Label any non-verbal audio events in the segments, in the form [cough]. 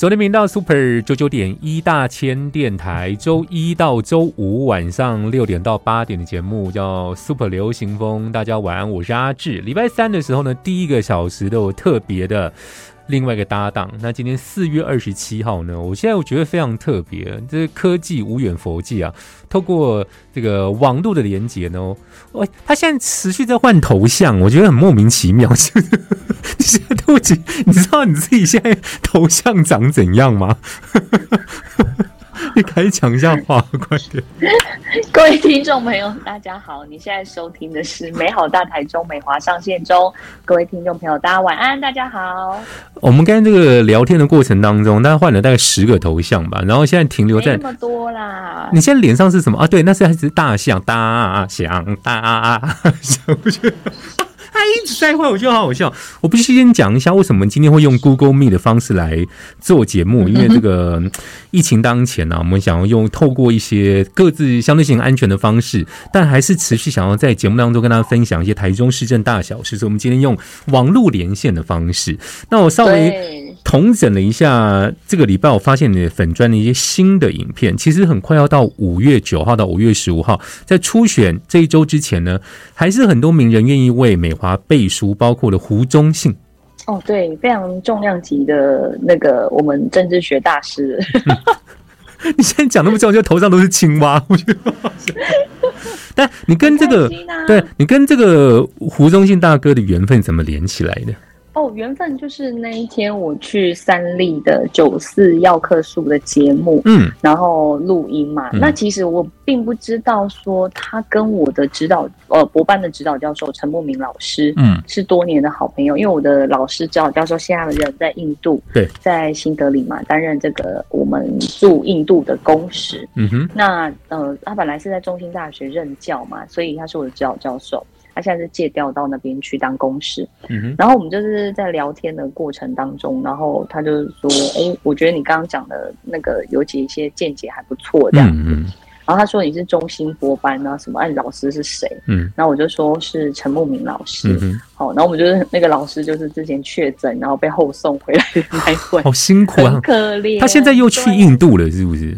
昨天频道 Super 九九点一大千电台，周一到周五晚上六点到八点的节目叫 Super 流行风。大家晚安，我是阿志。礼拜三的时候呢，第一个小时都有特别的。另外一个搭档，那今天四月二十七号呢？我现在我觉得非常特别，这科技无远佛界啊，透过这个网络的连接呢，我他现在持续在换头像，我觉得很莫名其妙。你现在对不起，你知道你自己现在头像长怎样吗？[laughs] 你可以讲一下话，快点！[laughs] 各位听众朋友，大家好！你现在收听的是美好大台中美华上线中。各位听众朋友，大家晚安，大家好。我们刚才这个聊天的过程当中，大家换了大概十个头像吧，然后现在停留在那么多啦。你现在脸上是什么啊？对，那是还是大象，大象，大象，不是。他一直在坏，我觉得好好笑。我必须先讲一下，为什么今天会用 Google Meet 的方式来做节目？因为这个疫情当前呢，我们想要用透过一些各自相对性安全的方式，但还是持续想要在节目当中跟大家分享一些台中市政大小事。所以，我们今天用网络连线的方式。那我稍微统整了一下，这个礼拜我发现你的粉砖的一些新的影片，其实很快要到五月九号到五月十五号，在初选这一周之前呢，还是很多名人愿意为美。华背书，包括了胡忠信。哦，对，非常重量级的那个我们政治学大师。[laughs] 你现在讲那么重，就头上都是青蛙，我觉得。但你跟这个，对你跟这个胡忠信大哥的缘分怎么连起来的？哦，缘分就是那一天我去三立的九四药客树的节目，嗯，然后录音嘛。那其实我并不知道说他跟我的指导，呃，博班的指导教授陈慕明老师，嗯，是多年的好朋友。因为我的老师指导教授现在人在印度，对，在新德里嘛，担任这个我们驻印度的公使。嗯哼，那呃，他本来是在中心大学任教嘛，所以他是我的指导教授。他现在是借调到那边去当公事，然后我们就是在聊天的过程当中，然后他就说：“哎，我觉得你刚刚讲的那个有几一些见解还不错，这样子。”然后他说：“你是中心播班啊？什么？按老师是谁？”嗯，然后我就说是陈慕明老师。好，然后我们就是那个老师，就是之前确诊，然后被后送回来的那位，好辛苦啊，可怜。他现在又去印度了，是不是？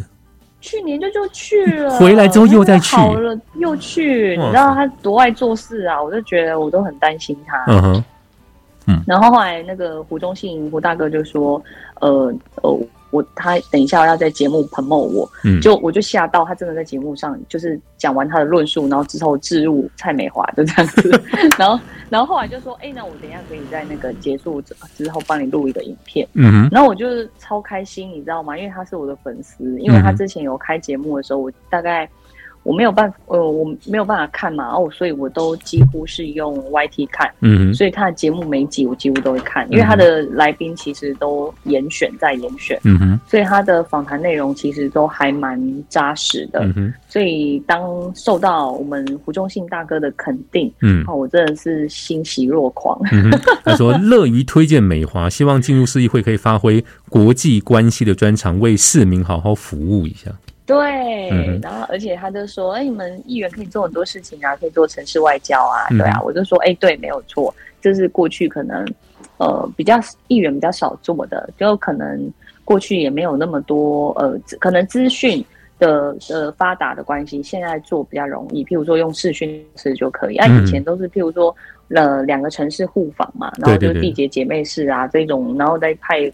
去年就就去了，回来之后又再去，好了又去，你知道他多爱做事啊！我就觉得我都很担心他。嗯哼，嗯，然后后来那个胡忠信胡大哥就说，呃呃。我他等一下要在节目喷冒我，就我就吓到他真的在节目上就是讲完他的论述，然后之后置入蔡美华就这样子，[laughs] 然后然后后来就说，哎，那我等一下可以在那个结束之后帮你录一个影片，嗯然后我就是超开心，你知道吗？因为他是我的粉丝，因为他之前有开节目的时候，我大概。我没有办法，呃，我没有办法看嘛，哦，所以我都几乎是用 YT 看，嗯，所以他的节目每集我几乎都会看，因为他的来宾其实都严选在严选，嗯哼，所以他的访谈内容其实都还蛮扎实的，嗯哼，所以当受到我们胡忠信大哥的肯定，嗯，我真的是欣喜若狂。他说乐于推荐美华，希望进入市议会可以发挥国际关系的专长，为市民好好服务一下。对，然后而且他就说：“哎，你们议员可以做很多事情啊，可以做城市外交啊，对啊。”我就说：“哎，对，没有错，这是过去可能呃比较议员比较少做的，就可能过去也没有那么多呃，可能资讯的呃发达的关系，现在做比较容易。譬如说用视讯式就可以，啊，以前都是譬如说呃两个城市互访嘛，然后就缔结姐妹市啊这种，然后再派。”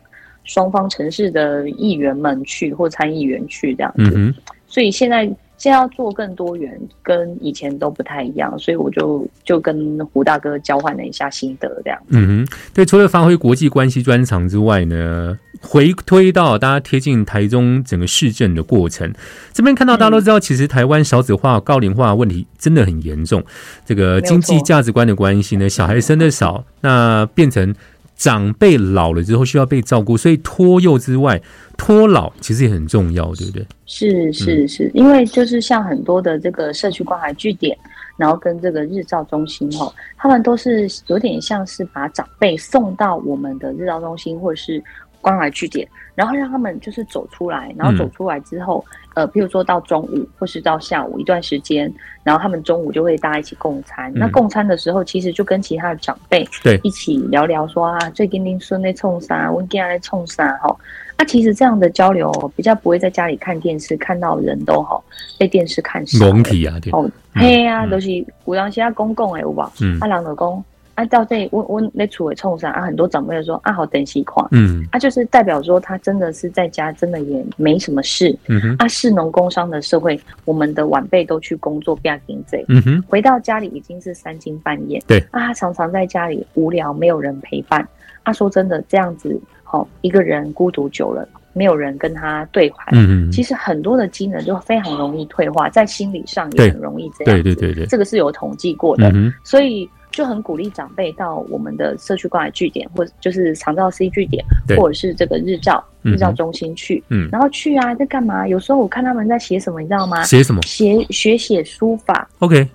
双方城市的议员们去或参议员去这样子，所以现在现在要做更多元，跟以前都不太一样，所以我就就跟胡大哥交换了一下心得，这样。嗯哼，对，除了发挥国际关系专长之外呢，回推到大家贴近台中整个市政的过程，这边看到大家都知道，其实台湾少子化、高龄化问题真的很严重，这个经济价值观的关系呢，小孩生的少，那变成。长辈老了之后需要被照顾，所以托幼之外，托老其实也很重要，对不对？是是是，因为就是像很多的这个社区关怀据点，然后跟这个日照中心哦，他们都是有点像是把长辈送到我们的日照中心或者是关怀据点，然后让他们就是走出来，然后走出来之后。呃，譬如说到中午或是到下午一段时间，然后他们中午就会大家一起共餐。那共餐的时候，其实就跟其他的长辈对一起聊聊说啊，最近您孙在冲啥，我今在冲啥哈。那其实这样的交流比较不会在家里看电视，看到人都好被电视看死。蒙体啊，哦，嘿啊，都是古当其他公共的有无？嗯，阿郎老公。啊，到这我我那处为冲上啊，很多长辈说啊，好等息况，嗯，啊，就是代表说他真的是在家，真的也没什么事，嗯哼，啊，市农工商的社会，我们的晚辈都去工作，不要紧这，嗯哼，回到家里已经是三更半夜，对，啊，他常常在家里无聊，没有人陪伴，啊，说真的，这样子，好一个人孤独久了，没有人跟他对话，嗯嗯，其实很多的机能就非常容易退化，在心理上也很容易这样，对对对对，这个是有统计过的，所以。就很鼓励长辈到我们的社区关怀据点，或者就是长照 C 据点，或者是这个日照日照中心去。嗯，然后去啊，在干嘛？有时候我看他们在写什么，你知道吗？写什么？写学写书法。OK。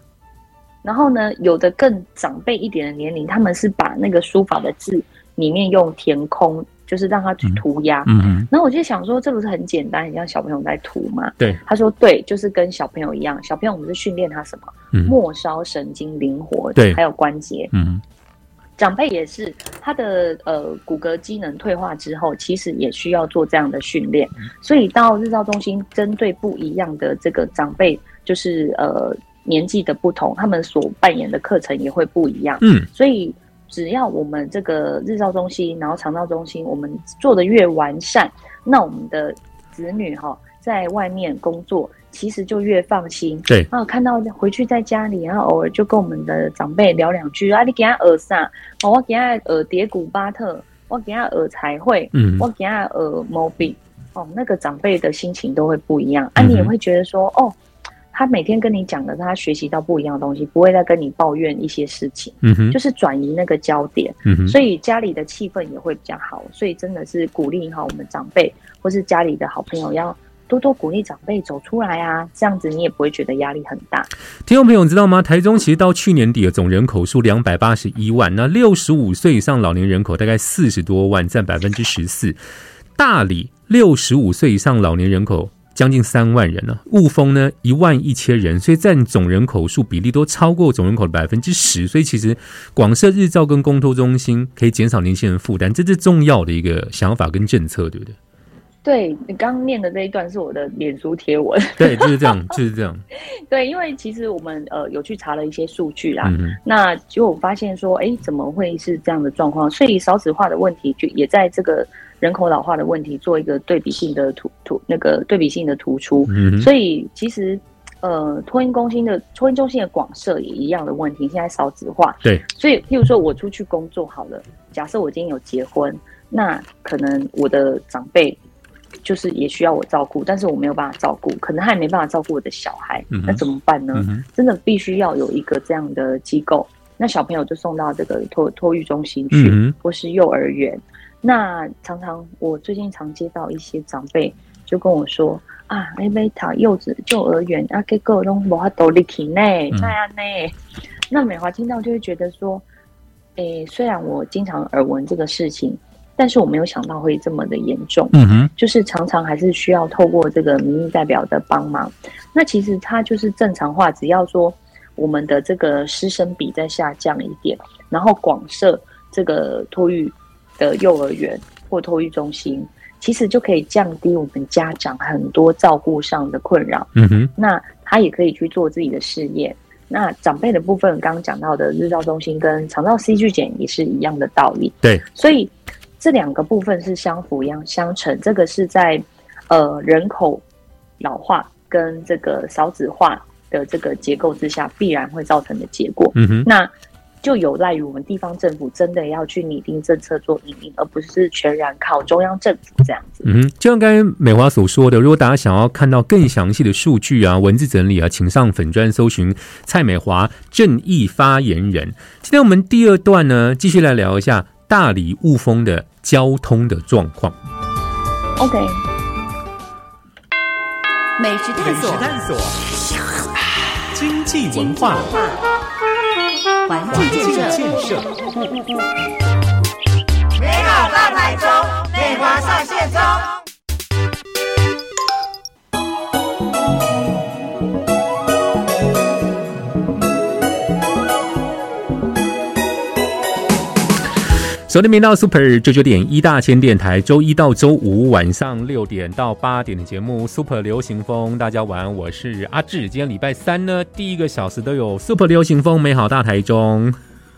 然后呢，有的更长辈一点的年龄，他们是把那个书法的字里面用填空。就是让他去涂鸦，嗯然后我就想说，这不是很简单，像小朋友在涂吗？对，他说对，就是跟小朋友一样，小朋友我们是训练他什么？末梢神经灵活，对，还有关节，嗯，长辈也是，他的呃骨骼机能退化之后，其实也需要做这样的训练，所以到日照中心，针对不一样的这个长辈，就是呃年纪的不同，他们所扮演的课程也会不一样，嗯，所以。只要我们这个日照中心，然后肠道中心，我们做的越完善，那我们的子女哈在外面工作，其实就越放心。对啊，看到回去在家里，然后偶尔就跟我们的长辈聊两句啊，你给他耳啥？哦，我给他耳叠古巴特，我给他耳彩绘，嗯，我给他耳毛笔，哦，那个长辈的心情都会不一样啊，你也会觉得说，哦。他每天跟你讲的，他学习到不一样的东西，不会再跟你抱怨一些事情，嗯哼，就是转移那个焦点，嗯哼，所以家里的气氛也会比较好。所以真的是鼓励哈，我们长辈或是家里的好朋友要多多鼓励长辈走出来啊，这样子你也不会觉得压力很大。听众朋友，你知道吗？台中其实到去年底的总人口数两百八十一万，那六十五岁以上老年人口大概四十多万，占百分之十四。大理六十五岁以上老年人口。将近三万人呢，雾峰呢一万一千人，所以占总人口数比例都超过总人口的百分之十，所以其实广设日照跟公托中心可以减少年轻人负担，这是重要的一个想法跟政策，对不对？对你刚刚念的这一段是我的脸书贴文，[laughs] 对，就是这样，就是这样。[laughs] 对，因为其实我们呃有去查了一些数据啊，那就发现说，哎，怎么会是这样的状况？所以少子化的问题就也在这个。人口老化的问题做一个对比性的突突那个对比性的突出，所以其实呃托婴中心的托婴中心的广设也一样的问题，现在少子化，对，所以譬如说我出去工作好了，假设我今天有结婚，那可能我的长辈就是也需要我照顾，但是我没有办法照顾，可能他也没办法照顾我的小孩，那怎么办呢？真的必须要有一个这样的机构，那小朋友就送到这个托托育中心去，或是幼儿园。那常常我最近常接到一些长辈就跟我说啊，哎，贝塔幼稚幼儿园啊，给各种无法独立起呢，那样呢。[laughs] 那美华听到就会觉得说，诶，虽然我经常耳闻这个事情，但是我没有想到会这么的严重。嗯哼，就是常常还是需要透过这个民意代表的帮忙。那其实它就是正常化，只要说我们的这个师生比再下降一点，然后广设这个托育。的幼儿园或托育中心，其实就可以降低我们家长很多照顾上的困扰。嗯哼，那他也可以去做自己的事业。那长辈的部分，刚刚讲到的日照中心跟肠道 C 据检也是一样的道理。对，所以这两个部分是相辅相相成。这个是在呃人口老化跟这个少子化的这个结构之下，必然会造成的结果。嗯哼，那。就有赖于我们地方政府真的要去拟定政策做引领，而不是全然靠中央政府这样子。嗯，就像刚才美华所说的，如果大家想要看到更详细的数据啊、文字整理啊，请上粉专搜寻蔡美华正义发言人。今天我们第二段呢，继续来聊一下。大理雾峰的交通的状况。OK，美食探索，探索，经济文化，环境建设，美好大台中，美华上线中。昨天没到 Super 九九点一大千电台，周一到周五晚上六点到八点的节目 Super 流行风，大家晚安，我是阿志。今天礼拜三呢，第一个小时都有 Super 流行风，美好大台中。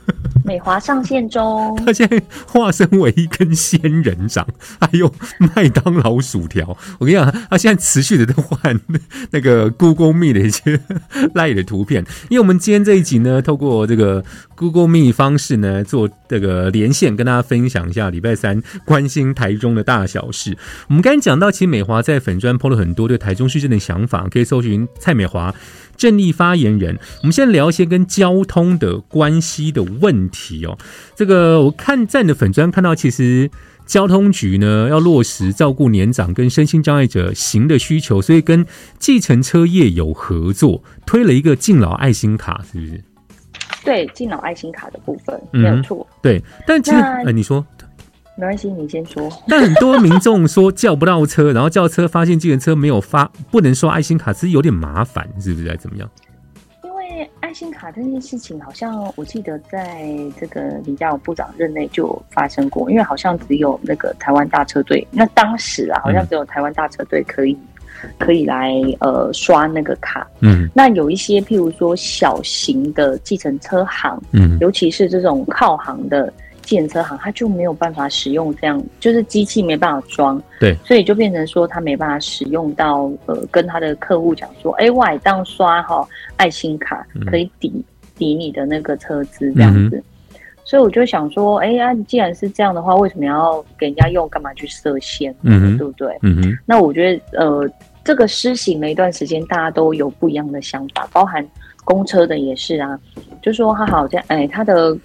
[laughs] 美华上线中，[laughs] 他现在化身为一根仙人掌，还有麦当劳薯条。我跟你讲，他现在持续的在换 [laughs] 那个 Google Me 的一些赖的图片。因为我们今天这一集呢，透过这个 Google Me 方式呢，做这个连线，跟大家分享一下礼拜三关心台中的大小事。我们刚才讲到，其实美华在粉砖 PO 了很多对台中市政的想法，可以搜寻蔡美华。正义发言人，我们先聊一些跟交通的关系的问题哦。这个我看在你的粉砖看到，其实交通局呢要落实照顾年长跟身心障碍者行的需求，所以跟计程车业有合作，推了一个敬老爱心卡，是不是？对，敬老爱心卡的部分没有错。对，但其实呃，你说。没关系，你先说。[laughs] 但很多民众说叫不到车，然后叫车发现计程车没有发，不能刷爱心卡，其实有点麻烦，是不是？怎么样？因为爱心卡这件事情，好像我记得在这个李家勇部长任内就发生过，因为好像只有那个台湾大车队，那当时啊，好像只有台湾大车队可以可以来呃刷那个卡。嗯。那有一些譬如说小型的计程车行，嗯，尤其是这种靠行的。检车行他就没有办法使用这样，就是机器没办法装，对，所以就变成说他没办法使用到，呃，跟他的客户讲说，哎，我当刷哈爱心卡可以抵抵你的那个车资这样子，所以我就想说，哎呀，既然是这样的话，为什么要给人家用？干嘛去设限？嗯对不对？嗯哼，那我觉得，呃，这个施行了一段时间，大家都有不一样的想法，包含公车的也是啊，就说他好像，哎，他的。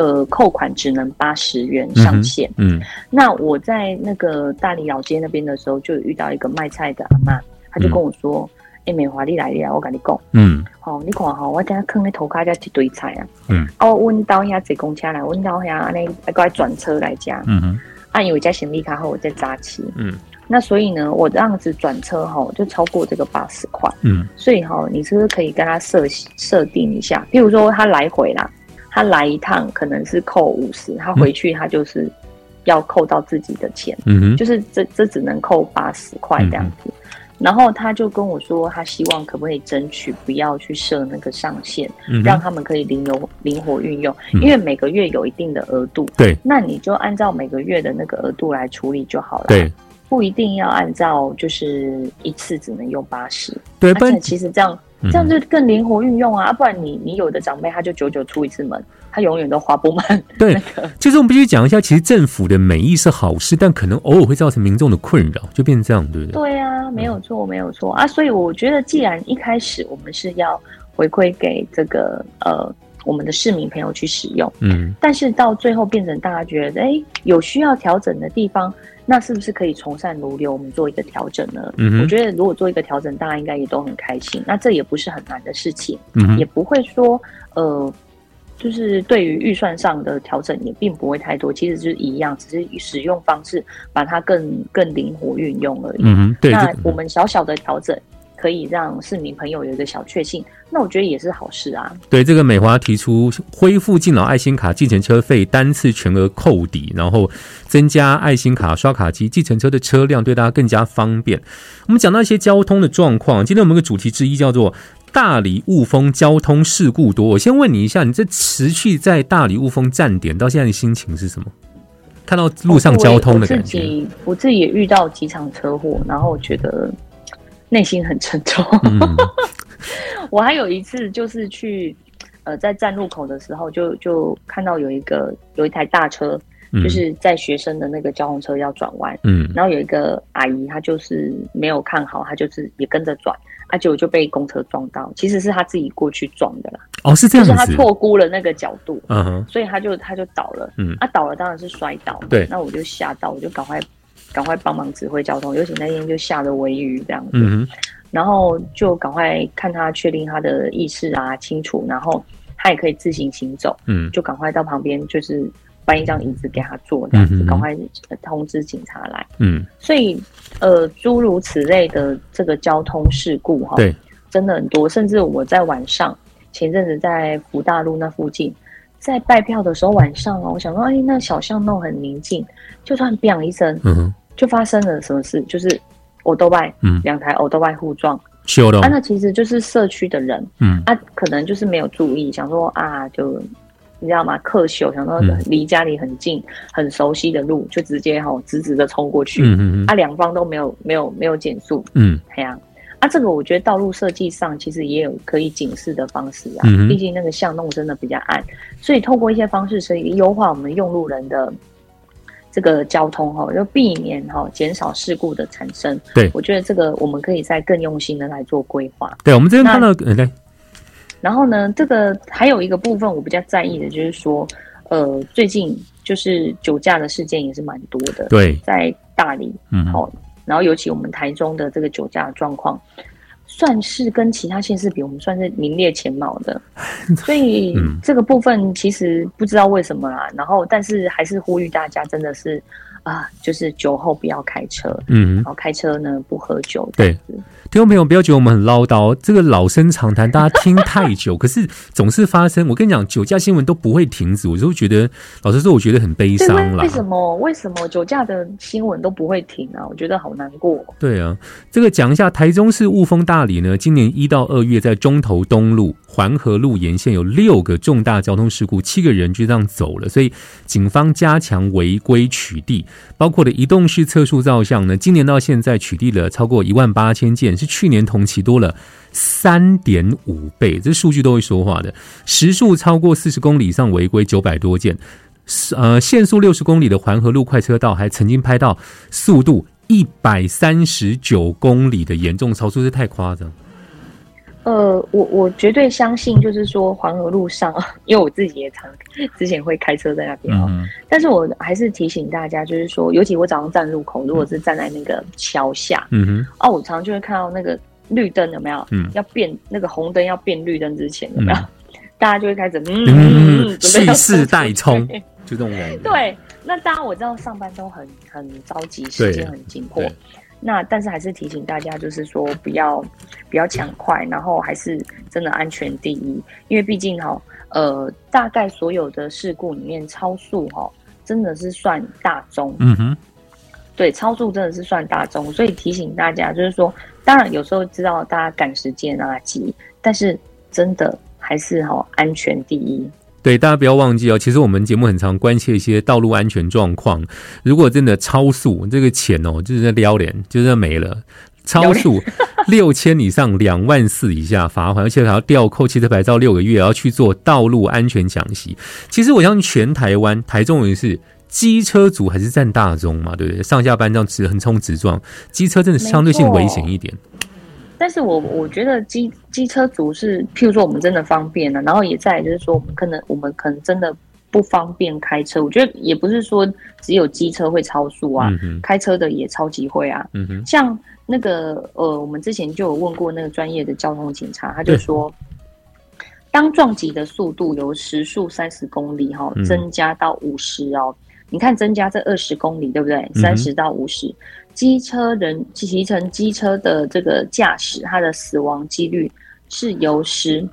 呃，扣款只能八十元上限。嗯，那我在那个大理老街那边的时候，就遇到一个卖菜的阿妈，他就跟我说：“哎，美华你来了，我跟你讲，嗯，好，你看哈，我今天坑的头卡家一堆菜啊，嗯，哦，问到遐坐公车来，问到遐安尼过来转车来家，嗯哼，啊，因为加行李卡后我再扎起，嗯，那所以呢，我这样子转车哈，就超过这个八十块，嗯，所以哈，你是不是可以跟他设设定一下？譬如说他来回啦。他来一趟可能是扣五十，他回去他就是要扣到自己的钱，嗯就是这这只能扣八十块这样子。然后他就跟我说，他希望可不可以争取不要去设那个上限，让他们可以灵活灵活运用，因为每个月有一定的额度，对，那你就按照每个月的那个额度来处理就好了，对，不一定要按照就是一次只能用八十，对，而且其实这样。这样就更灵活运用啊！不然你你有的长辈他就久久出一次门，他永远都花不满。对，[laughs] 其实我们必须讲一下，其实政府的美意是好事，但可能偶尔会造成民众的困扰，就变成这样，对不对？对啊，没有错，没有错啊！所以我觉得，既然一开始我们是要回馈给这个呃我们的市民朋友去使用，嗯，但是到最后变成大家觉得，哎，有需要调整的地方。那是不是可以从善如流，我们做一个调整呢？嗯我觉得如果做一个调整，大家应该也都很开心。那这也不是很难的事情，嗯也不会说呃，就是对于预算上的调整也并不会太多，其实就是一样，只是使用方式把它更更灵活运用而已。嗯对。那我们小小的调整。可以让市民朋友有一个小确幸，那我觉得也是好事啊。对，这个美华提出恢复敬老爱心卡计程车费单次全额扣抵，然后增加爱心卡刷卡机计程车的车辆，对大家更加方便。我们讲到一些交通的状况，今天我们个主题之一叫做大理雾峰交通事故多。我先问你一下，你这持续在大理雾峰站点到现在的心情是什么？看到路上交通的感觉，我自己也遇到几场车祸，然后我觉得。内心很沉重。[laughs] 我还有一次就是去，呃，在站路口的时候，就就看到有一个有一台大车，就是在学生的那个交通车要转弯，嗯，然后有一个阿姨，她就是没有看好，她就是也跟着转，啊，结果就被公车撞到，其实是她自己过去撞的啦。哦，是这样子，就是她错估了那个角度，嗯哼，所以她就她就倒了，嗯，啊，倒了当然是摔倒，对，那我就吓到，我就赶快赶快帮忙指挥交通，尤其那天就下了微雨这样子，嗯然后就赶快看他确定他的意识啊清楚，然后他也可以自行行走，嗯，就赶快到旁边就是。搬一张椅子给他坐，这样子赶快通知警察来。嗯，所以呃，诸如此类的这个交通事故哈，对，真的很多。甚至我在晚上前阵子在福大路那附近，在拜票的时候晚上哦，我想说，哎，那小巷弄很宁静，就突然 “bang” 一声，嗯，就发生了什么事？就是欧多拜，嗯，两台欧多拜互撞，修了。啊，那其实就是社区的人，嗯，啊，可能就是没有注意，想说啊，就。你知道吗？客修想说离家里很近、很熟悉的路，就直接吼直直的冲过去。嗯嗯嗯。啊，两方都没有没有没有减速。嗯。这样啊，这个我觉得道路设计上其实也有可以警示的方式啊。嗯毕竟那个巷弄真的比较暗，所以透过一些方式，所以优化我们用路人的这个交通哈，要避免哈减少事故的产生。对，我觉得这个我们可以再更用心的来做规划。对，我们这边看到呃对。然后呢，这个还有一个部分我比较在意的，就是说，呃，最近就是酒驾的事件也是蛮多的。对，在大理，嗯，好，然后尤其我们台中的这个酒驾状况，算是跟其他县市比，我们算是名列前茅的。[laughs] 所以这个部分其实不知道为什么啦，然后但是还是呼吁大家，真的是啊，就是酒后不要开车，嗯，然后开车呢不喝酒，对。听众朋友，不要觉得我们很唠叨，这个老生常谈，大家听太久，[laughs] 可是总是发生。我跟你讲，酒驾新闻都不会停止，我就觉得，老实说，我觉得很悲伤啦。为什么？为什么酒驾的新闻都不会停啊？我觉得好难过。对啊，这个讲一下，台中市雾峰大里呢，今年一到二月，在中投东路、环河路沿线有六个重大交通事故，七个人就这样走了，所以警方加强违规取缔，包括的移动式测速照相呢，今年到现在取缔了超过一万八千件。是去年同期多了三点五倍，这数据都会说话的。时速超过四十公里以上违规九百多件，呃，限速六十公里的环河路快车道还曾经拍到速度一百三十九公里的严重超速，这太夸张。呃，我我绝对相信，就是说黄河路上，因为我自己也常之前会开车在那边哦。但是我还是提醒大家，就是说，尤其我早上站路口，如果是站在那个桥下，嗯哼，哦，我常常就会看到那个绿灯有没有？嗯，要变那个红灯要变绿灯之前有没有？[laughs] 大家就会开始嗯，蓄势待冲，就这种感觉。对，那当然我知道上班都很很着急，时间很紧迫。那但是还是提醒大家，就是说不要不要抢快，然后还是真的安全第一，因为毕竟哈，呃，大概所有的事故里面，超速哈真的是算大宗。嗯哼，对，超速真的是算大宗，所以提醒大家，就是说，当然有时候知道大家赶时间啊急，但是真的还是哈安全第一。对，大家不要忘记哦。其实我们节目很常关切一些道路安全状况。如果真的超速，这个钱哦，就是在撩脸，就是没了。超速六千以上，两万四以下罚款，而且还要吊扣汽车牌照六个月，要去做道路安全讲习。其实我相信全台湾，台中也是机车族还是占大宗嘛，对不对？上下班这样直横冲直撞，机车真的相对性危险一点。但是我我觉得机机车族是，譬如说我们真的方便了，然后也在就是说我们可能我们可能真的不方便开车。我觉得也不是说只有机车会超速啊，开车的也超级会啊。嗯像那个呃，我们之前就有问过那个专业的交通警察，他就说，当撞击的速度由时速三十公里哈增加到五十哦，你看增加这二十公里对不对？三十到五十。机车人骑乘机车的这个驾驶，他的死亡几率是由十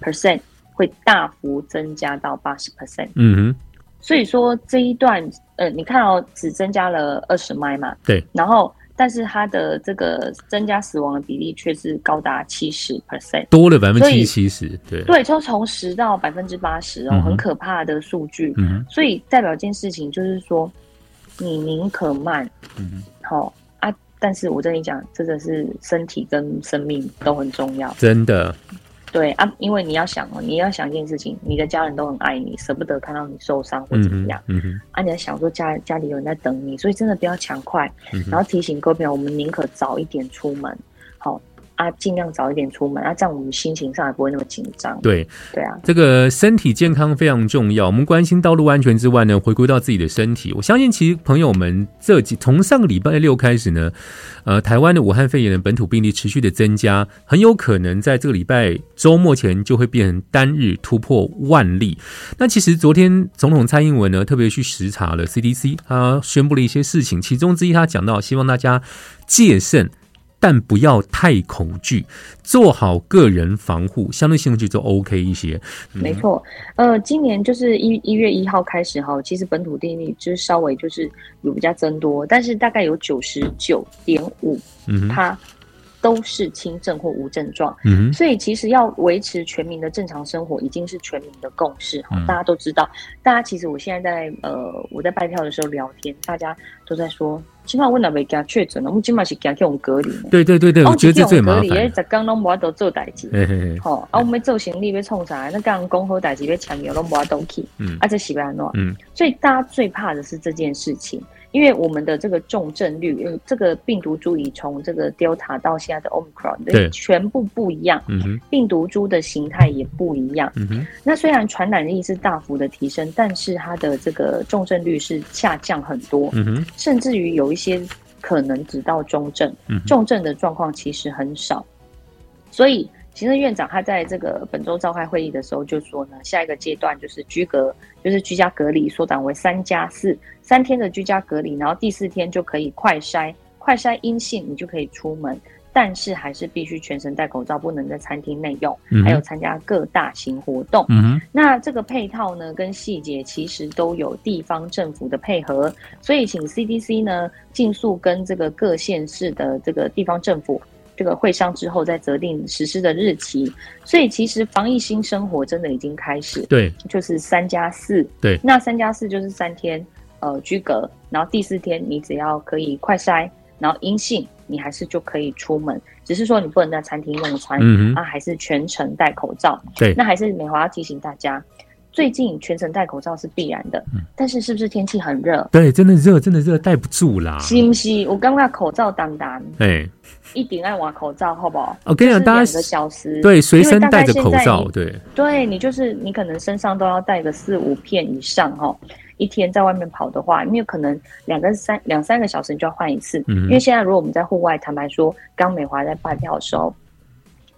percent 会大幅增加到八十 percent。嗯哼，所以说这一段，呃，你看到只增加了二十迈嘛？对。然后，但是它的这个增加死亡的比例却是高达七十 percent，多了百分之七十。对对，就从十到百分之八十哦，很可怕的数据。嗯所以代表一件事情就是说，你宁可慢。嗯好啊，但是我跟你讲，真的是身体跟生命都很重要。真的，对啊，因为你要想哦，你要想一件事情，你的家人都很爱你，舍不得看到你受伤或怎么样。嗯哼。啊，你要想说家家里有人在等你，所以真的不要抢快。嗯。然后提醒各位朋友，我们宁可早一点出门。好。啊，尽量早一点出门啊，这样我们心情上也不会那么紧张。对，对啊，这个身体健康非常重要。我们关心道路安全之外呢，回归到自己的身体。我相信，其实朋友们这几从上个礼拜六开始呢，呃，台湾的武汉肺炎的本土病例持续的增加，很有可能在这个礼拜周末前就会变成单日突破万例。那其实昨天总统蔡英文呢，特别去视察了 CDC，他宣布了一些事情，其中之一他讲到，希望大家戒慎。但不要太恐惧，做好个人防护，相对性就就 OK 一些。没错，呃，今年就是一一月一号开始哈，其实本土定力就是稍微就是有比较增多，但是大概有九十九点五，嗯，它都是轻症或无症状，嗯，所以其实要维持全民的正常生活，已经是全民的共识哈。大家都知道，大家其实我现在在呃我在拜票的时候聊天，大家都在说。起码我那未惊确诊了，我们起码是惊去用隔离。对对对对，我觉得这最麻烦。隔离，十工拢无法度做代志。吼，啊，我们做行李要创啥？那刚讲好代志要签约，拢无法度去。嗯，啊，这是要安怎？嗯，所以大家最怕的是这件事情。因为我们的这个重症率，这个病毒株已从这个 Delta 到现在的 Omicron，对，全部不一样。嗯，病毒株的形态也不一样。那虽然传染力是大幅的提升，但是它的这个重症率是下降很多。甚至于有一些可能只到中症，重症的状况其实很少。所以。行政院长他在这个本周召开会议的时候就说呢，下一个阶段就是居隔，就是居家隔离，缩短为三加四，三天的居家隔离，然后第四天就可以快筛，快筛阴性你就可以出门，但是还是必须全程戴口罩，不能在餐厅内用，还有参加各大型活动。嗯那这个配套呢跟细节其实都有地方政府的配合，所以请 CDC 呢尽速跟这个各县市的这个地方政府。这个会商之后再择定实施的日期，所以其实防疫新生活真的已经开始。对，就是三加四。对，那三加四就是三天呃居隔，然后第四天你只要可以快筛，然后阴性，你还是就可以出门，只是说你不能在餐厅用餐，啊，还是全程戴口罩。对，那还是美华要提醒大家。最近全程戴口罩是必然的，但是是不是天气很热？对，真的热，真的热，戴不住啦。是不是？我刚刚口罩当当，哎，一顶爱挖口罩，好不好？我跟你讲，大两个小时，对，随身戴着口罩，对，对你就是你可能身上都要带个四五片以上哈，一天在外面跑的话，你有可能两个三两三个小时你就要换一次，嗯因为现在如果我们在户外，坦白说，刚美华在拜票的时候。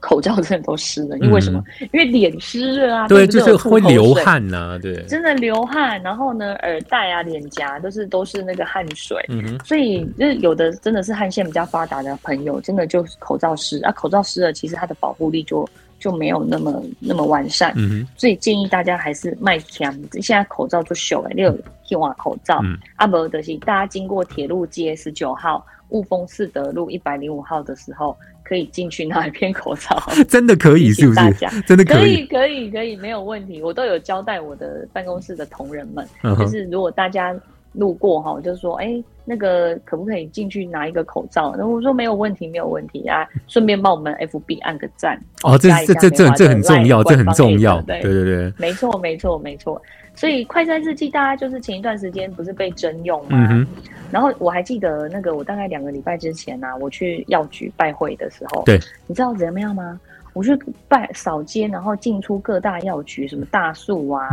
口罩真的都湿了，因为什么？因为脸湿了啊，对，就是会流汗呐，对，真的流汗。然后呢，耳带啊、脸颊都是都是那个汗水，嗯哼。所以就是有的真的是汗腺比较发达的朋友，真的就口罩湿啊，口罩湿了，其实它的保护力就就没有那么那么完善，嗯哼。所以建议大家还是卖强，现在口罩就秀了，六天瓦口罩。阿伯德西，大家经过铁路街十九号、雾峰四德路一百零五号的时候。可以进去拿一片口罩，[laughs] 真的可以是不是？真的可以，可以，可以，没有问题。我都有交代我的办公室的同仁们，就是如果大家路过哈，就是说，哎，那个可不可以进去拿一个口罩？然后我说没有问题，没有问题啊，顺便帮我们 FB 按个赞哦，这这这这这很重要，这很重要，对对对，没错没错没错。所以快餐日记，大家就是前一段时间不是被征用吗？然后我还记得那个，我大概两个礼拜之前呢，我去药局拜会的时候，对，你知道怎么样吗？我去拜扫街，然后进出各大药局，什么大树啊，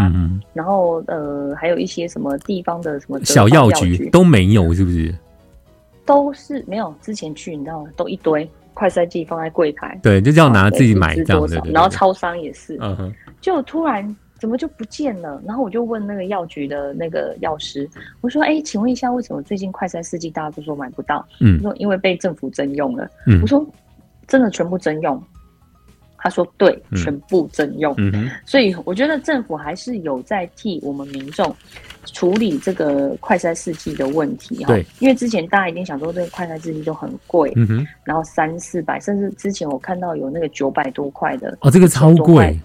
然后呃，还有一些什么地方的什么小药局都没有，是不是？都是没有。之前去，你知道吗？都一堆快餐剂放在柜台，对，就这样拿自己买这样的。然后超商也是，嗯，就突然。怎么就不见了？然后我就问那个药局的那个药师，我说：“哎，请问一下，为什么最近快餐四季大家都说买不到？”嗯，说因为被政府征用了。嗯，我说真的全部征用？他说对，全部征用。嗯所以我觉得政府还是有在替我们民众处理这个快餐四季的问题哈。对，因为之前大家一定想说这个快餐四季都很贵，嗯哼，然后三四百，甚至之前我看到有那个九百多块的哦，这个超贵。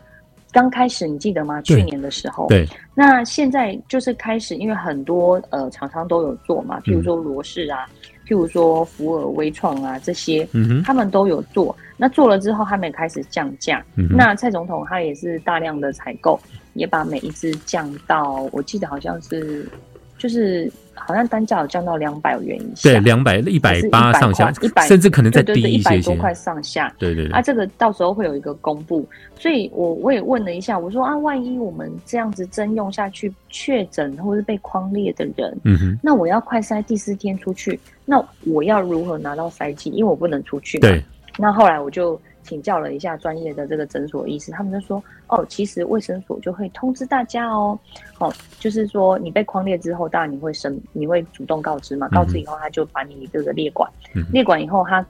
刚开始你记得吗？去年的时候，对，那现在就是开始，因为很多呃厂商都有做嘛，譬如说罗氏啊，譬如说福尔微创啊这些，他们都有做。那做了之后，他们也开始降价。那蔡总统他也是大量的采购，也把每一只降到，我记得好像是就是。好像单价有降到两百元以下，对，两百一百八上下，一百甚至可能再低一些，多块上下。对对对，啊，这个到时候会有一个公布，所以我我也问了一下，我说啊，万一我们这样子征用下去确诊或是被框列的人，嗯哼，那我要快筛第四天出去，那我要如何拿到筛剂？因为我不能出去。对，那后来我就。请教了一下专业的这个诊所医师，他们就说：“哦，其实卫生所就会通知大家哦，哦，就是说你被框列之后，当然你会申，你会主动告知嘛。告知以后，他就把你这个列管，列管以后，他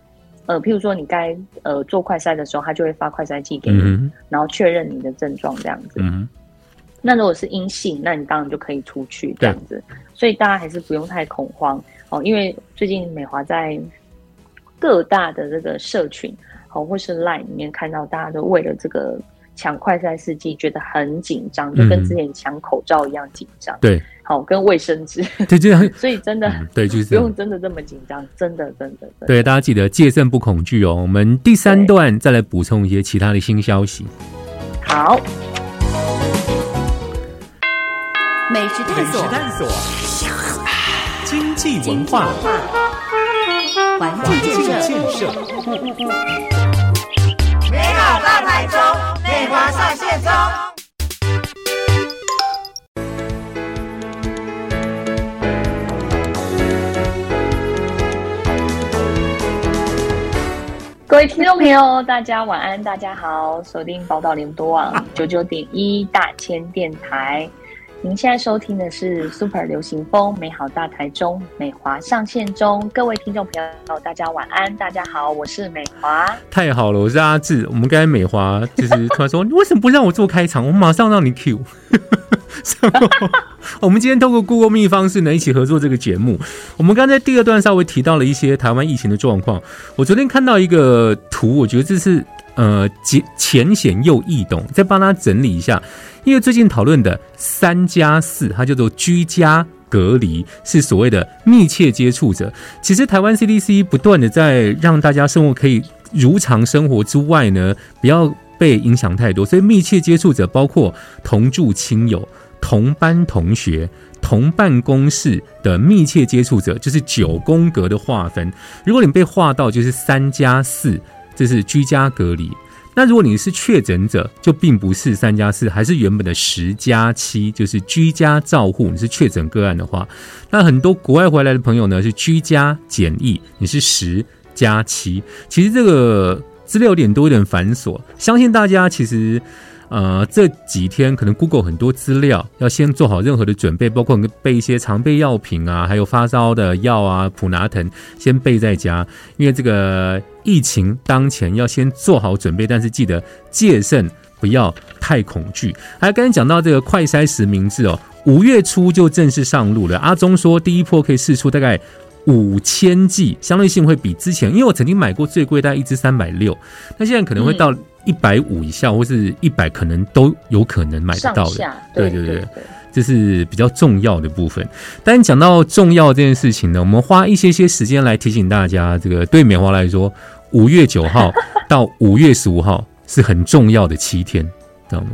呃，譬如说你该呃做快筛的时候，他就会发快筛剂给你，然后确认你的症状这样子。那如果是阴性，那你当然就可以出去这样子。所以大家还是不用太恐慌哦，因为最近美华在各大的这个社群。”或是 Line 里面看到大家都为了这个抢快赛试剂觉得很紧张，就跟之前抢口罩一样紧张。对，好跟卫生纸。[laughs] 对，这样。所以真的对，就是不用真的这么紧张，真的真的。对，大家记得戒慎不恐惧哦。我们第三段再来补充一些其他的新消息。好，美食探索，经济文化。环境美好大台中，美华上线中。各位听众朋友，大家晚安，大家好，锁定宝岛联播网九九点一大千电台。您现在收听的是 Super 流行风美好大台中美华上线中，各位听众朋友，大家晚安，大家好，我是美华。太好了，我是阿志。我们刚才美华就是突然说，[laughs] 你为什么不让我做开场？我马上让你 Q。[laughs] [laughs] 我们今天透过 Google me 方式呢，一起合作这个节目。我们刚才第二段稍微提到了一些台湾疫情的状况。我昨天看到一个图，我觉得这是。呃，简浅显又易懂，再帮他整理一下。因为最近讨论的三加四，它叫做居家隔离，是所谓的密切接触者。其实台湾 CDC 不断的在让大家生活可以如常生活之外呢，不要被影响太多。所以密切接触者包括同住亲友、同班同学、同办公室的密切接触者，就是九宫格的划分。如果你被划到就是三加四。这是居家隔离。那如果你是确诊者，就并不是三加四，还是原本的十加七，就是居家照护。你是确诊个案的话，那很多国外回来的朋友呢是居家检疫，你是十加七。其实这个资料有点多，有点繁琐。相信大家其实。呃，这几天可能 Google 很多资料，要先做好任何的准备，包括备一些常备药品啊，还有发烧的药啊，普拿疼先备在家，因为这个疫情当前要先做好准备，但是记得戒慎，不要太恐惧。还刚才讲到这个快筛实名制哦，五月初就正式上路了。阿忠说第一波可以试出大概五千剂，相对性会比之前，因为我曾经买过最贵大概一支三百六，那现在可能会到。一百五以下或是一百，可能都有可能买得到的。对对对，这是比较重要的部分。但讲到重要这件事情呢，我们花一些些时间来提醒大家，这个对美华来说，五月九号到五月十五号是很重要的七天。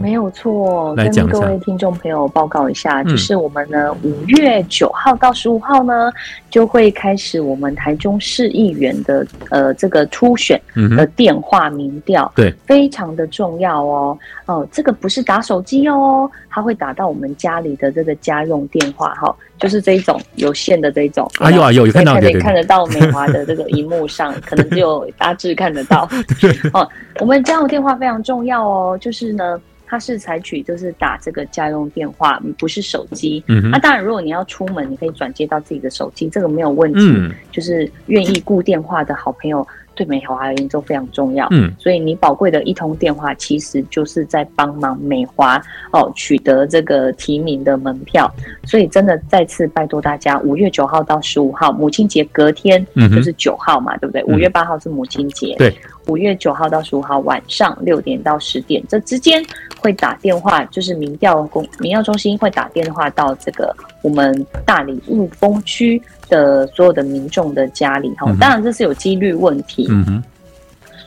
没有错，跟各位听众朋友报告一下，就是我们呢五月九号到十五号呢，就会开始我们台中市议员的呃这个初选的电话民调，对，非常的重要哦。哦，这个不是打手机哦，它会打到我们家里的这个家用电话哈，就是这一种有线的这一种。啊有啊有有看到可以看得到美华的这个荧幕上，[laughs] 可能只有大致看得到。[laughs] 哦，我们家用电话非常重要哦，就是呢。它是采取就是打这个家用电话，不是手机。那当然，如果你要出门，你可以转接到自己的手机，这个没有问题。就是愿意固电话的好朋友。对美华而言都非常重要，嗯，所以你宝贵的一通电话，其实就是在帮忙美华哦取得这个提名的门票。所以真的再次拜托大家，五月九号到十五号，母亲节隔天就是九号嘛，对不对？五月八号是母亲节，对，五月九号到十五号晚上六点到十点这之间会打电话，就是民调公民调中心会打电话到这个我们大理雾峰区。的所有的民众的家里哈。当然这是有几率问题。嗯哼。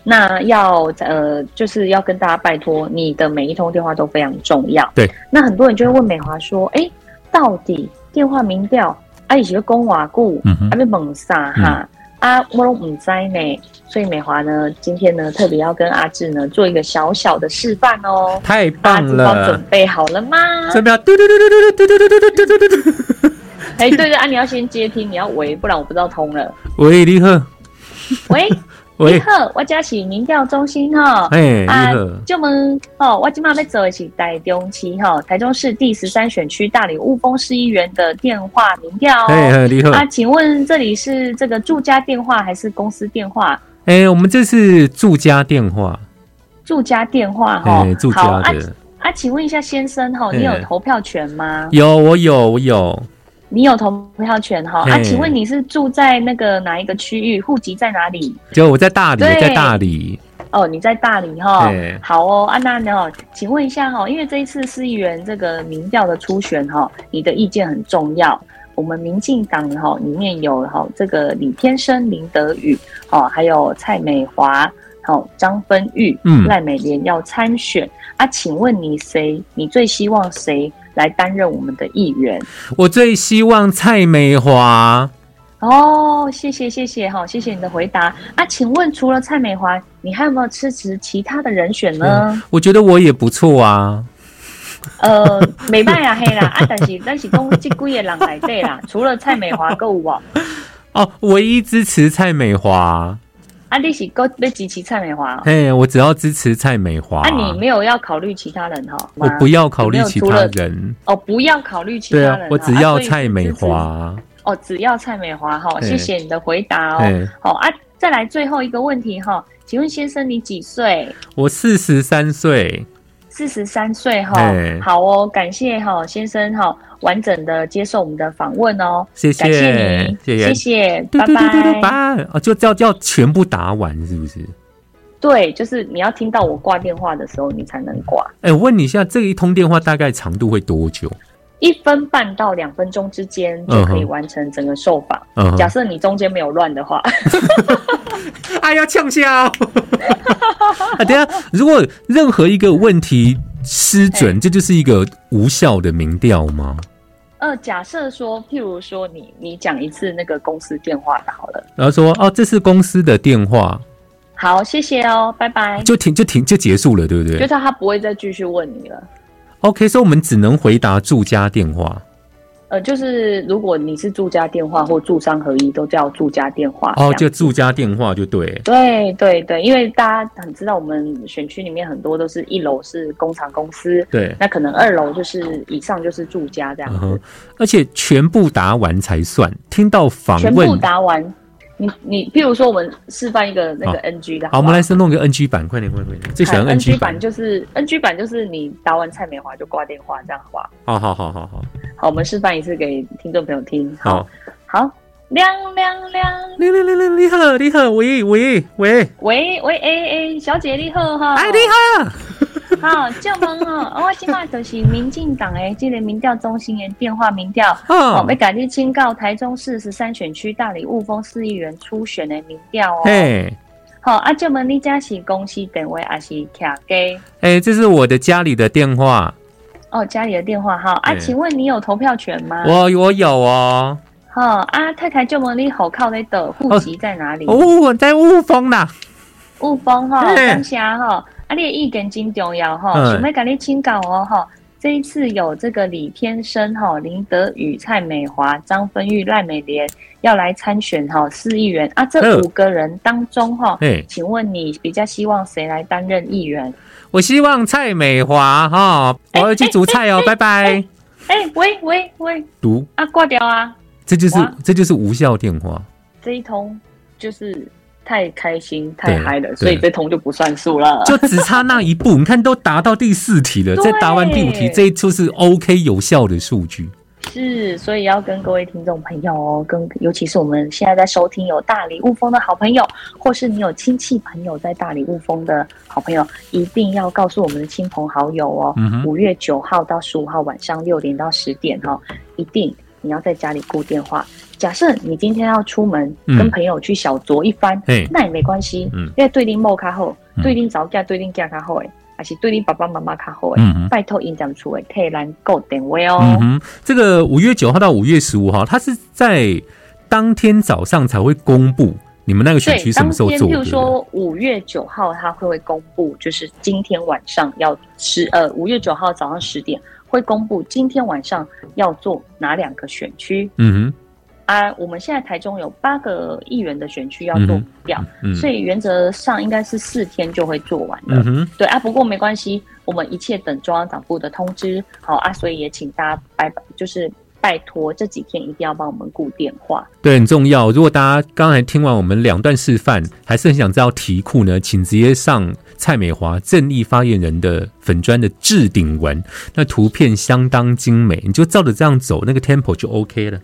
那要呃，就是要跟大家拜托，你的每一通电话都非常重要。对。那很多人就会问美华说：“哎，到底电话民调啊，以前公瓦固，啊被猛杀哈啊，我都唔知呢。”所以美华呢，今天呢，特别要跟阿志呢做一个小小的示范哦。太棒了！准备好了吗？准备好！嘟嘟嘟嘟嘟嘟嘟嘟嘟嘟嘟嘟。[laughs] 哎，对对啊，你要先接听，你要喂，不然我不知道通了。喂，你好。喂。[laughs] 你好，我家是民调中心哈。哎，啊，就问哦，我今晚要做的是台中期哈，台中市第十三选区大理雾峰市议员的电话民调。哎，你好。啊，请问这里是这个住家电话还是公司电话？哎，我们这是住家电话。住家电话哈，住家的。啊，请问一下先生哈，你有投票权吗？有，我有，我有。你有投票权哈？啊，请问你是住在那个哪一个区域？户籍在哪里？就我在大理，在大理。哦，你在大理哈？好哦，安娜呢？请问一下哈，因为这一次市议员这个民调的初选哈，你的意见很重要。我们民进党哈里面有哈这个李天生、林德宇，哦，还有蔡美华，好张芬玉、赖美莲要参选啊？请问你谁？你最希望谁？来担任我们的议员，我最希望蔡美华。哦，谢谢谢谢哈，谢谢你的回答啊。请问除了蔡美华，你还有没有支持其他的人选呢？我觉得我也不错啊。呃，美败啊黑啦啊，但是但是公这几个人来对啦，除了蔡美华够啊。[laughs] 哦，唯一支持蔡美华。啊，你是够被支持蔡美华？嘿，我只要支持蔡美华。啊，你没有要考虑其他人哈？我不要考虑其他人。哦，不要考虑其他人。我只要蔡美华。哦，只要蔡美华哈，谢谢你的回答哦。好啊，再来最后一个问题哈，请问先生你几岁？我四十三岁。四十三岁哈，好哦，感谢哈先生哈，完整的接受我们的访问哦，谢谢，感谢你，谢谢，拜拜，拜啊，就叫叫全部答完是不是？对，就是你要听到我挂电话的时候，你才能挂。哎，我问你一下，这一通电话大概长度会多久？一分半到两分钟之间就可以完成整个受访。假设你中间没有乱的话，[laughs] 哎呀，呛笑！[laughs] 啊，等下，如果任何一个问题失准，这就是一个无效的民调吗？呃，假设说，譬如说，你你讲一次那个公司电话好了，然后说哦，这是公司的电话。好，谢谢哦，拜拜。就停，就停，就结束了，对不对？就是他不会再继续问你了。OK，所以我们只能回答住家电话。呃，就是如果你是住家电话或住商合一，都叫住家电话。哦，就住家电话就对。对对对，因为大家很知道，我们选区里面很多都是一楼是工厂公司，对，那可能二楼就是以上就是住家这样子。而且全部答完才算，听到访问全部答完。你你，譬如说，我们示范一个那个 NG 的，好，我们来先弄个 NG 版，快点快点快点，最喜欢 NG 版，就是 NG 版，就是你打完蔡美华就挂电话，这样好吧？好好好好好，好，我们示范一次给听众朋友听，好，好，亮亮亮，亮亮亮亮，你好你好，喂喂喂喂喂，哎哎，小姐你好哈，哎你好。好，就问哦，我今麦就是民进党诶，即个民调中心诶电话民调，哦，要赶紧请告台中市十三选区大理雾峰市议员初选诶民调哦。嘿，好，啊，就问你家是公司电话还是卡机？哎，这是我的家里的电话。哦，家里的电话哈。啊，请问你有投票权吗？我我有哦。好，啊，太太就问你户口内的户籍在哪里？哦，在雾峰啦。雾峰哈，感谢哈。啊，你的意见真重要哈，想要跟你请教哦哈。这一次有这个李天生哈、林德宇、蔡美华、张芬玉、赖美莲要来参选哈市议员啊，这五个人当中哈，请问你比较希望谁来担任议员？我希望蔡美华哈，我要去煮菜哦，拜拜。哎，喂喂喂，读啊，挂掉啊，这就是这就是无效电话，这一通就是。太开心太嗨了，所以这通就不算数了。[laughs] 就只差那一步，你看都答到第四题了，[laughs] 再答完第五题，这一就是 OK 有效的数据。是，所以要跟各位听众朋友哦，跟尤其是我们现在在收听有大理雾峰的好朋友，或是你有亲戚朋友在大理雾峰的好朋友，一定要告诉我们的亲朋好友哦。五月九号到十五号晚上六点到十点哦，一定。你要在家里固电话。假设你今天要出门跟朋友去小酌一番，那也没关系，因为对定莫卡后，对定早嫁，对定嫁卡后诶，还是对你爸爸妈妈卡后诶，拜托印讲出诶，可以来够点位哦。这个五月九号到五月十五号，它是在当天早上才会公布。你们那个选区什么时候做？譬如说五月九号，他会会公布，就是今天晚上要十呃五月九号早上十点会公布今天晚上要做哪两个选区。嗯哼，啊，我们现在台中有八个议员的选区要做表，所以原则上应该是四天就会做完了。对啊，不过没关系，我们一切等中央党部的通知。好啊，所以也请大家拜拜，就是。拜托，这几天一定要帮我们顾电话，对，很重要。如果大家刚才听完我们两段示范，还是很想知道题库呢，请直接上蔡美华正义发言人的粉砖的置顶文，那图片相当精美，你就照着这样走，那个 tempo 就 OK 了。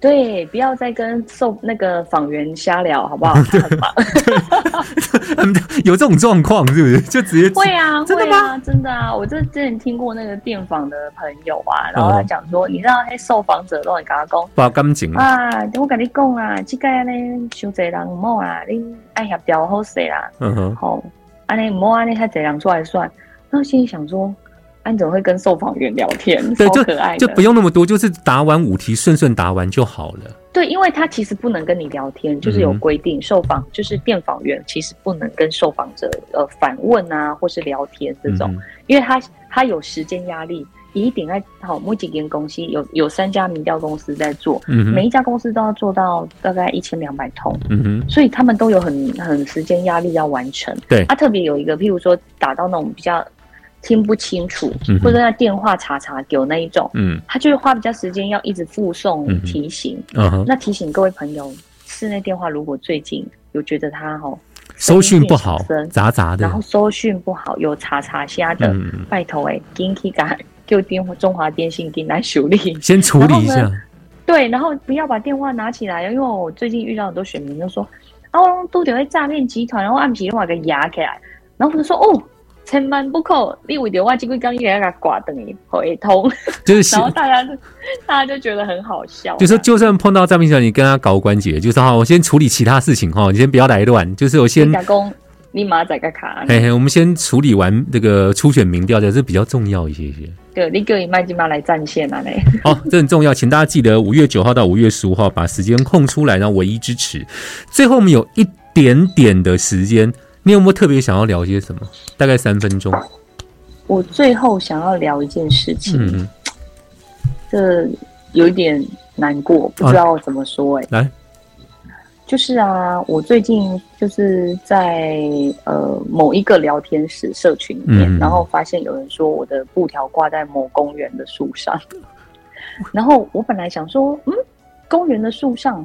对，不要再跟受那个访员瞎聊，好不好？有这种状况是不是？就直接会啊？真的吗？真的啊！我这之前听过那个电访的朋友啊，然后他讲说，你知道那受访者都很跟他讲，不干净啊！我跟你讲啊，这个呢，伤济人唔好啊，你爱协调好势啦。嗯哼，好，安尼唔好安尼他怎样出来算。然后心里想说。安怎会跟受访员聊天？对，就可爱，就不用那么多，就是答完五题顺顺答完就好了。对，因为他其实不能跟你聊天，就是有规定，受访就是电访员其实不能跟受访者呃反问啊，或是聊天这种，因为他他有时间压力，一定在好某几间公司有有三家民调公司在做，每一家公司都要做到大概一千两百通，嗯哼，所以他们都有很很时间压力要完成。对，他特别有一个，譬如说打到那种比较。听不清楚，或者那电话查查给我那一种，嗯，他就会花比较时间要一直附送提醒。嗯那提醒各位朋友，室内电话如果最近有觉得他哦收讯不好，杂杂的，然后收讯不好有查查虾的，嗯。拜托哎，紧去赶就电话中华电信给来处理，[laughs] 先处理一下。对，然后不要把电话拿起来，因为我最近遇到很多选民就说，哦，都丢在诈骗集团，然后按皮话给压起来，然后我就说哦。千万不可，你为着我这个刚一给他挂等于回通，就是，[laughs] 然后大家就大家就觉得很好笑。就说就算碰到诈骗小你跟他搞关节，就是哈，我先处理其他事情哈，你先不要来乱。就是我先打工，立马载个卡。嘿嘿，我们先处理完这个初选民调的，这比较重要一些些。对，你叫你麦金妈来占线啊嘞。[laughs] 好，这很重要，请大家记得五月九号到五月十五号把时间空出来，然后唯一支持。最后我们有一点点的时间。你有没有特别想要聊些什么？大概三分钟。我最后想要聊一件事情，嗯这有一点难过，不知道怎么说。哎，来，就是啊，我最近就是在呃某一个聊天室社群里面，然后发现有人说我的布条挂在某公园的树上，[laughs] 然后我本来想说，嗯，公园的树上。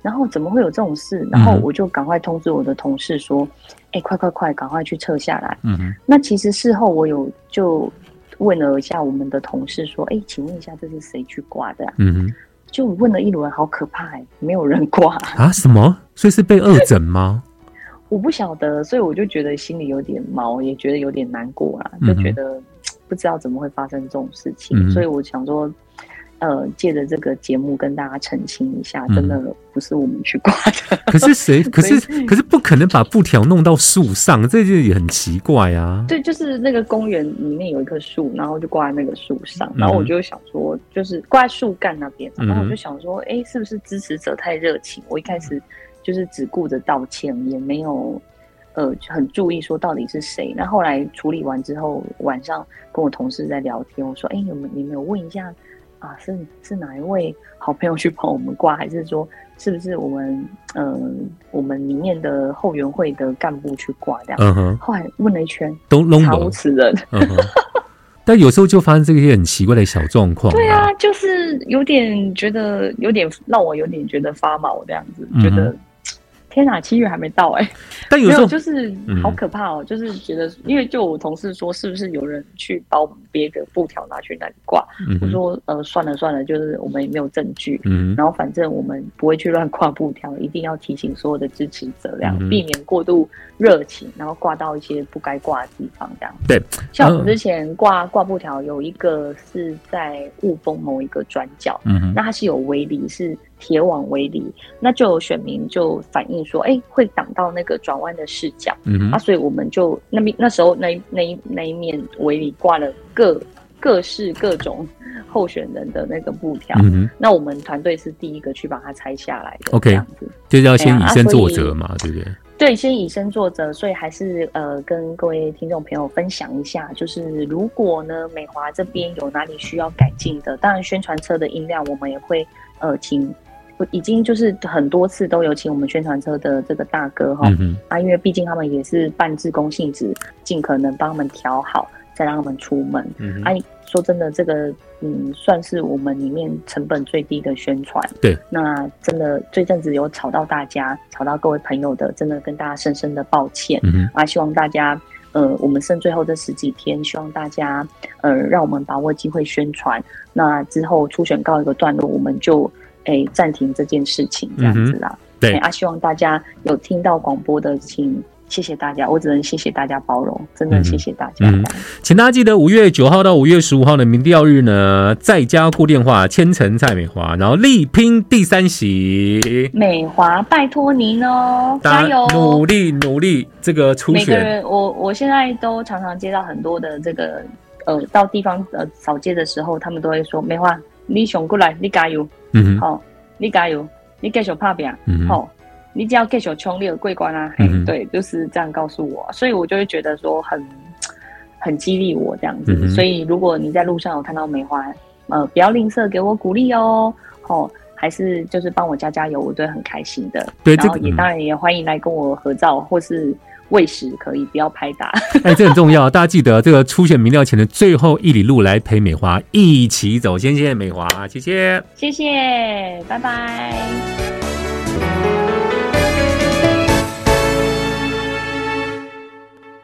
然后怎么会有这种事？然后我就赶快通知我的同事说：“哎，快快快，赶快去撤下来。”嗯哼。那其实事后我有就问了一下我们的同事说：“哎，请问一下，这是谁去挂的？”嗯哼。就问了一轮，好可怕哎，没有人挂啊？什么？所以是被恶整吗？[laughs] 我不晓得，所以我就觉得心里有点毛，也觉得有点难过啦，就觉得不知道怎么会发生这种事情，所以我想说。呃，借着这个节目跟大家澄清一下，真的不是我们去挂的。[laughs] 可是谁？可是可是不可能把布条弄到树上，这就也很奇怪啊。对，就是那个公园里面有一棵树，然后就挂在那个树上，然后我就想说，就是挂在树干那边，然后我就想说，哎，是不是支持者太热情？我一开始就是只顾着道歉，也没有呃很注意说到底是谁。那后来处理完之后，晚上跟我同事在聊天，我说，哎，有没你没有问一下？啊，是是哪一位好朋友去帮我们挂，还是说是不是我们嗯我们里面的后援会的干部去挂这样？嗯哼。后来问了一圈，都弄无此人。但有时候就发生这些很奇怪的小状况。对啊，就是有点觉得有点让我有点觉得发毛这样子，觉得天哪，七月还没到哎！但有时候就是好可怕哦，就是觉得，因为就我同事说，是不是有人去把我们别的布条拿去那里挂？我说呃，算了算了，就是我们也没有证据。嗯，然后反正我们不会去乱挂布条，一定要提醒所有的支持者，这样避免过度热情，然后挂到一些不该挂的地方。这样对，像我们之前挂挂布条，有一个是在雾峰某一个转角，嗯，那它是有围篱是。铁网围篱，那就有选民就反映说，哎，会挡到那个转弯的视角，嗯啊，所以我们就那边那时候那那一那一面围篱挂了各各式各种 [laughs] 候选人的那个布条，嗯那我们团队是第一个去把它拆下来的，OK，这样子，就是要先以身作则嘛，对不对？对，先以身作则，所以还是呃跟各位听众朋友分享一下，就是如果呢美华这边有哪里需要改进的，当然宣传车的音量我们也会呃请。已经就是很多次都有请我们宣传车的这个大哥哈啊，因为毕竟他们也是半自工性质，尽可能帮他们调好，再让他们出门。啊，说真的，这个嗯，算是我们里面成本最低的宣传。对，那真的这阵子有吵到大家，吵到各位朋友的，真的跟大家深深的抱歉。嗯啊，希望大家呃，我们剩最后这十几天，希望大家呃，让我们把握机会宣传。那之后初选告一个段落，我们就。哎，暂停这件事情这样子啦。对啊，希望大家有听到广播的，请谢谢大家。我只能谢谢大家包容，真的谢谢大家。请大家记得五月九号到五月十五号的民调日呢，在家固电话，千层蔡美华，然后力拼第三席。美华，拜托您哦，加油，努力努力。这个初选，每个人，我我现在都常常接到很多的这个呃，到地方呃扫街的时候，他们都会说美华，你想过来，你加油。嗯，好，你加油，你继续拍拼，好，你只要继续冲，你有桂冠啊，对，就是这样告诉我，所以我就会觉得说很很激励我这样子。所以如果你在路上有看到梅花，呃，不要吝啬给我鼓励哦，好，还是就是帮我加加油，我都很开心的。对，然后也当然也欢迎来跟我合照，或是。喂食可以，不要拍打。[laughs] 哎，这很重要，大家记得这个出选民调前的最后一里路来陪美华一起走。先谢谢美华，谢谢，谢谢，拜拜。